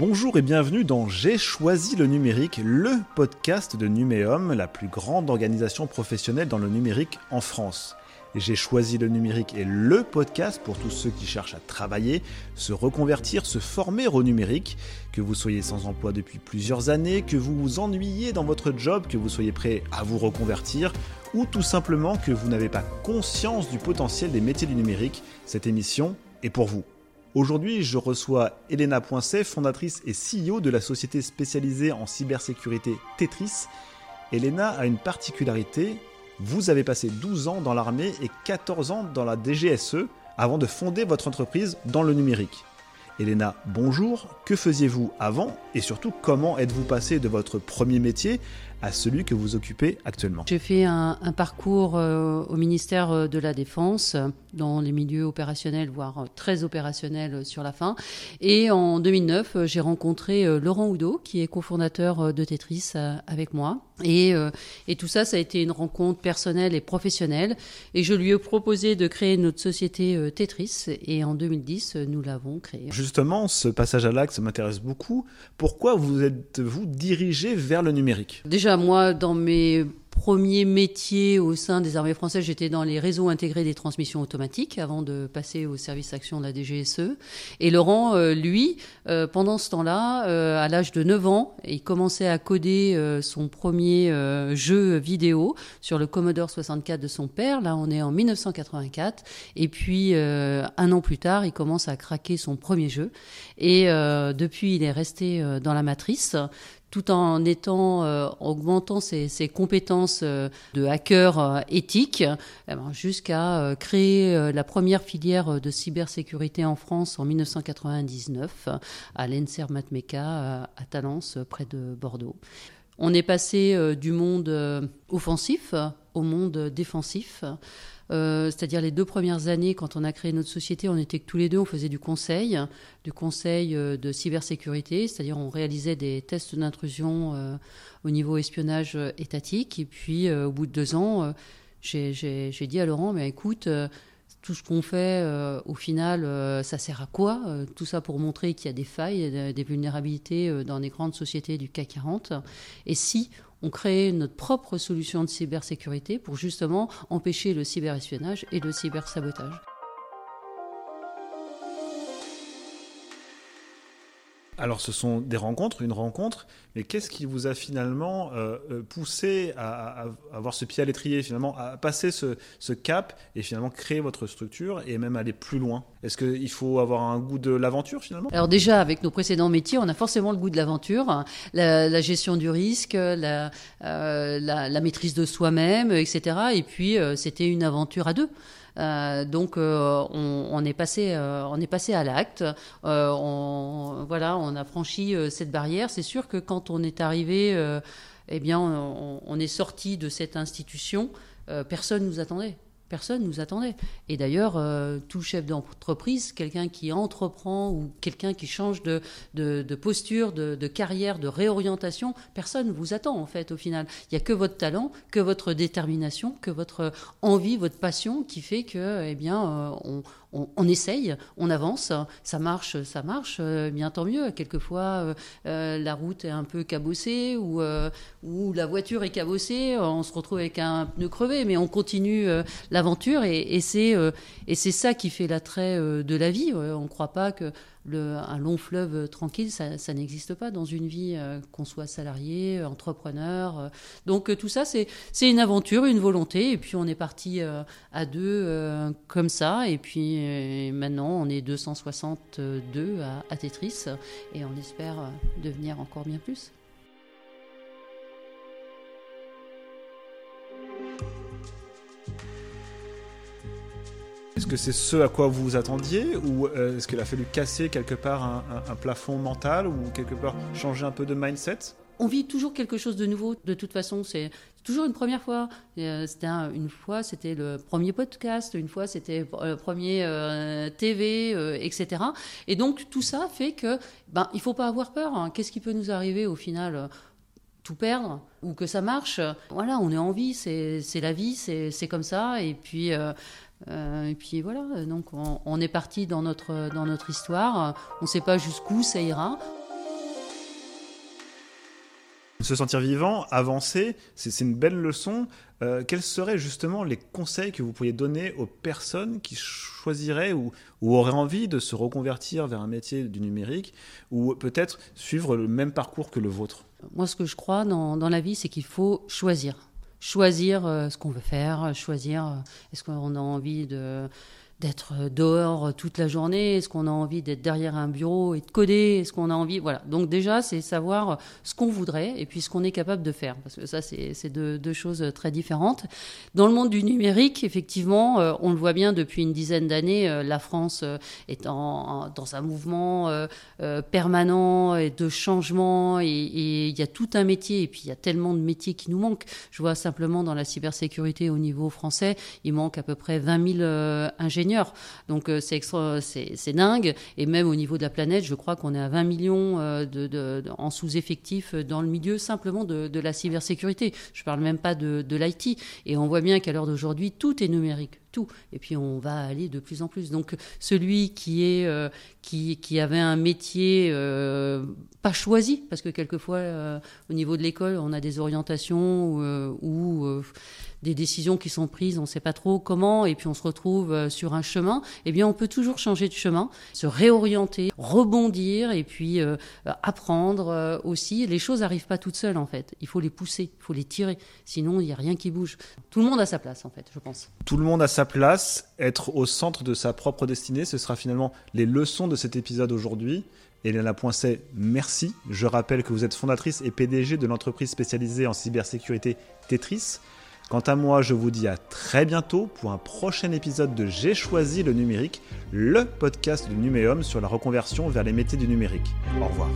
Bonjour et bienvenue dans J'ai choisi le numérique, le podcast de Numéum, la plus grande organisation professionnelle dans le numérique en France. J'ai choisi le numérique et le podcast pour tous ceux qui cherchent à travailler, se reconvertir, se former au numérique, que vous soyez sans emploi depuis plusieurs années, que vous vous ennuyez dans votre job, que vous soyez prêt à vous reconvertir, ou tout simplement que vous n'avez pas conscience du potentiel des métiers du numérique, cette émission est pour vous. Aujourd'hui, je reçois Elena Poincet, fondatrice et CEO de la société spécialisée en cybersécurité Tetris. Elena a une particularité, vous avez passé 12 ans dans l'armée et 14 ans dans la DGSE avant de fonder votre entreprise dans le numérique. Elena, bonjour, que faisiez-vous avant et surtout comment êtes-vous passé de votre premier métier à celui que vous occupez actuellement J'ai fait un, parcours euh, au ministère euh, de la Défense dans les milieux opérationnels, voire euh, très opérationnels sur la fin. Et en 2009, j'ai rencontré Laurent Oudot, qui est cofondateur de Tetris avec moi. Et, et, tout ça, ça a été une rencontre personnelle et professionnelle. Et je lui ai proposé de créer notre société Tetris. Et en 2010, nous l'avons créée. Justement, ce passage à l'acte, m'intéresse beaucoup. Pourquoi vous êtes-vous dirigé vers le numérique? Déjà, moi, dans mes premiers métiers au sein des armées françaises, j'étais dans les réseaux intégrés des transmissions automatiques avant de passer au service action de la DGSE. Et Laurent, euh, lui, euh, pendant ce temps-là, euh, à l'âge de 9 ans, il commençait à coder son premier jeu vidéo sur le Commodore 64 de son père. Là, on est en 1984. Et puis, un an plus tard, il commence à craquer son premier jeu. Et depuis, il est resté dans la matrice tout en étant euh, augmentant ses, compétences euh, de hacker euh, éthique, eh ben, jusqu'à créer la première filière de cybersécurité en France en 1999 à l'ENSER Matmeka à Talence, près de Bordeaux. On est passé du monde offensif au monde défensif. Euh, c'est-à-dire les deux premières années, quand on a créé notre société, on était tous les deux, on faisait du conseil, du conseil euh, de cybersécurité, c'est-à-dire on réalisait des tests d'intrusion euh, au niveau espionnage étatique. Et puis, au bout de deux ans, j'ai dit à Laurent, mais écoute, tout ce qu'on fait, au final, ça sert à quoi Tout ça pour montrer qu'il y a des failles, des vulnérabilités dans les grandes sociétés du CAC 40. Et si on crée notre propre solution de cybersécurité pour justement empêcher le cyberespionnage et le cybersabotage? Alors ce sont des rencontres, une rencontre, mais qu'est-ce qui vous a finalement euh, euh, poussé à, avoir ce pied à l'étrier, finalement, à passer ce, cap et finalement créer votre structure et même aller plus loin? Est-ce qu'il faut avoir un goût de l'aventure finalement? Alors déjà, avec nos précédents métiers, on a forcément le goût de l'aventure, la, gestion du risque, la, euh, la maîtrise de soi-même, etc. Et puis c'était une aventure à deux. Euh, donc euh, on, est passé, euh, on est passé à l'acte. on, voilà, on a franchi cette barrière. C'est sûr que quand on est arrivé, eh bien, on, est sorti de cette institution. personne nous attendait. Personne nous attendait. Et d'ailleurs, euh, tout chef d'entreprise, quelqu'un qui entreprend ou quelqu'un qui change de, de, posture, de, de, carrière, de réorientation, personne vous attend en fait au final. Il n'y a que votre talent, que votre détermination, que votre envie, votre passion qui fait que, eh bien, euh, on, on, essaye, on avance, ça marche, ça marche, euh, bien tant mieux. Quelquefois, euh, euh, la route est un peu cabossée ou, la voiture est cabossée, on se retrouve avec un pneu crevé, mais on continue l'aventure et, et c'est ça qui fait l'attrait de la vie. on ne croit pas que un long fleuve tranquille, ça, n'existe pas dans une vie, euh, qu'on soit salarié, euh, entrepreneur. Euh. donc tout ça, c'est une aventure, une volonté. Et puis on est parti à deux comme ça. Et puis maintenant, on est 262 à, à Tetris. Et on espère devenir encore bien plus. Que c'est ce à quoi vous vous attendiez ou euh, est-ce qu'il a fallu casser quelque part un, plafond mental ou quelque part changer un peu de mindset? On vit toujours quelque chose de nouveau. De toute façon, c'est toujours une première fois. Euh, c'était une fois, c'était le premier podcast, une fois, c'était le premier euh, TV, etc. Et donc tout ça fait que, ben, il faut pas avoir peur. Hein. Qu'est-ce qui peut nous arriver au final tout perdre ou que ça marche? Voilà, on est en vie, c'est la vie, c'est comme ça. Et puis, et puis voilà, donc on, est parti dans notre, dans notre histoire. On ne sait pas jusqu'où ça ira. Se sentir vivant, avancer, c'est une belle leçon. Euh, quels seraient justement les conseils que vous pourriez donner aux personnes qui choisiraient ou, auraient envie de se reconvertir vers un métier du numérique ou peut-être suivre le même parcours que le vôtre? Moi, ce que je crois dans, dans la vie, c'est qu'il faut choisir. Choisir euh, ce qu'on veut faire, choisir euh, est-ce qu'on a envie de d'être euh, dehors euh, toute la journée? Est-ce qu'on a envie d'être derrière un bureau et de coder? Est-ce qu'on a envie? Voilà. Donc déjà, c'est savoir ce qu'on voudrait et puis ce qu'on est capable de faire, parce que ça, c'est deux, choses très différentes. Dans le monde du numérique, effectivement, euh, on le voit bien depuis une dizaine d'années, la France est dans un mouvement permanent et de changement et il y a tout un métier et puis il y a tellement de métiers qui nous manquent. Je vois simplement dans la cybersécurité au niveau français, il manque à peu près 20 000 ingénieurs donc euh, c'est c'est dingue. Et même au niveau de la planète, je crois qu'on est à 20 millions euh, de, en sous-effectifs dans le milieu simplement de, la cybersécurité. Je parle même pas de l'IT. Et on voit bien qu'à l'heure d'aujourd'hui, tout est numérique tout. Et puis on va aller de plus en plus. Donc celui qui est euh, qui, qui, avait un métier pas choisi, parce que quelquefois au niveau de l'école on a des orientations où des décisions qui sont prises, on ne sait pas trop comment, et puis on se retrouve euh, sur un chemin, eh bien on peut toujours changer de chemin, se réorienter, rebondir, et puis euh, apprendre euh, aussi. Les choses n'arrivent pas toutes seules en fait. Il faut les pousser, il faut les tirer, sinon il n'y a rien qui bouge. Tout le monde a sa place en fait, je pense. Tout le monde a sa place. Être au centre de sa propre destinée, ce sera finalement les leçons de cet épisode aujourd'hui. Elena Poincet, merci. Je rappelle que vous êtes fondatrice et PDG de l'entreprise spécialisée en cybersécurité Tetris. Quant à moi, je vous dis à très bientôt pour un prochain épisode de J'ai choisi le numérique, le podcast de Numéum sur la reconversion vers les métiers du numérique. Au revoir.